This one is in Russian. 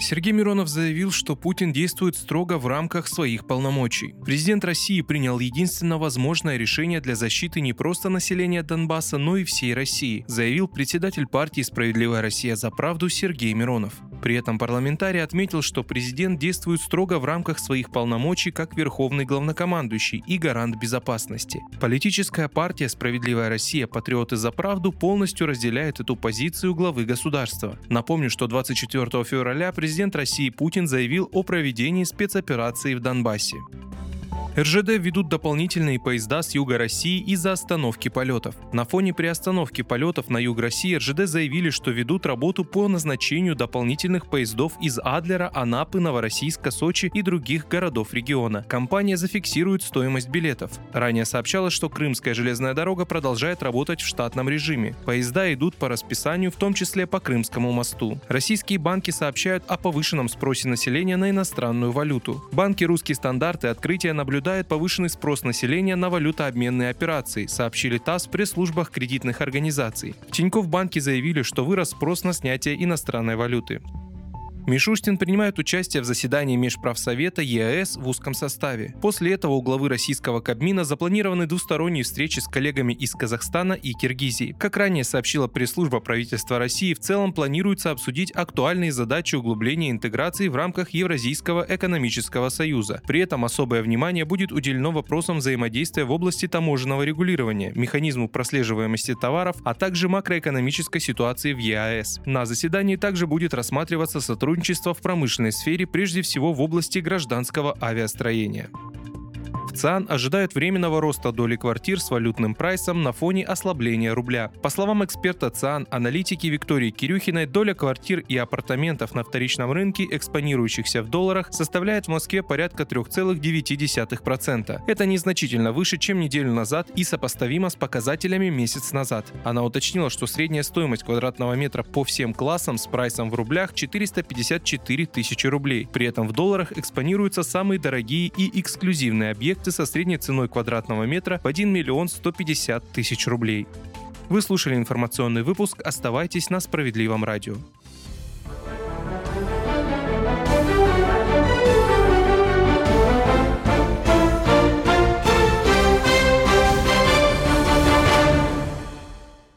Сергей Миронов заявил, что Путин действует строго в рамках своих полномочий. Президент России принял единственно возможное решение для защиты не просто населения Донбасса, но и всей России, заявил председатель партии «Справедливая Россия за правду» Сергей Миронов. При этом парламентарий отметил, что президент действует строго в рамках своих полномочий как верховный главнокомандующий и гарант безопасности. Политическая партия «Справедливая Россия. Патриоты за правду» полностью разделяет эту позицию главы государства. Напомню, что 24 февраля президент России Путин заявил о проведении спецоперации в Донбассе. РЖД ведут дополнительные поезда с юга России из-за остановки полетов. На фоне приостановки полетов на юг России РЖД заявили, что ведут работу по назначению дополнительных поездов из Адлера, Анапы, Новороссийска, Сочи и других городов региона. Компания зафиксирует стоимость билетов. Ранее сообщалось, что Крымская железная дорога продолжает работать в штатном режиме. Поезда идут по расписанию, в том числе по Крымскому мосту. Российские банки сообщают о повышенном спросе населения на иностранную валюту. Банки «Русские стандарты» открытия наблюдают наблюдает повышенный спрос населения на валютообменные операции, сообщили ТАСС в пресс-службах кредитных организаций. В Тинькофф банке заявили, что вырос спрос на снятие иностранной валюты. Мишустин принимает участие в заседании Межправсовета ЕАЭС в узком составе. После этого у главы российского Кабмина запланированы двусторонние встречи с коллегами из Казахстана и Киргизии. Как ранее сообщила пресс-служба правительства России, в целом планируется обсудить актуальные задачи углубления интеграции в рамках Евразийского экономического союза. При этом особое внимание будет уделено вопросам взаимодействия в области таможенного регулирования, механизму прослеживаемости товаров, а также макроэкономической ситуации в ЕАЭС. На заседании также будет рассматриваться сотрудничество сотрудничество в промышленной сфере, прежде всего в области гражданского авиастроения. ЦИАН ожидают временного роста доли квартир с валютным прайсом на фоне ослабления рубля. По словам эксперта ЦИАН, аналитики Виктории Кирюхиной, доля квартир и апартаментов на вторичном рынке, экспонирующихся в долларах, составляет в Москве порядка 3,9%. Это незначительно выше, чем неделю назад и сопоставимо с показателями месяц назад. Она уточнила, что средняя стоимость квадратного метра по всем классам с прайсом в рублях 454 тысячи рублей. При этом в долларах экспонируются самые дорогие и эксклюзивные объекты объекты со средней ценой квадратного метра в 1 миллион 150 тысяч рублей. Вы слушали информационный выпуск. Оставайтесь на Справедливом радио.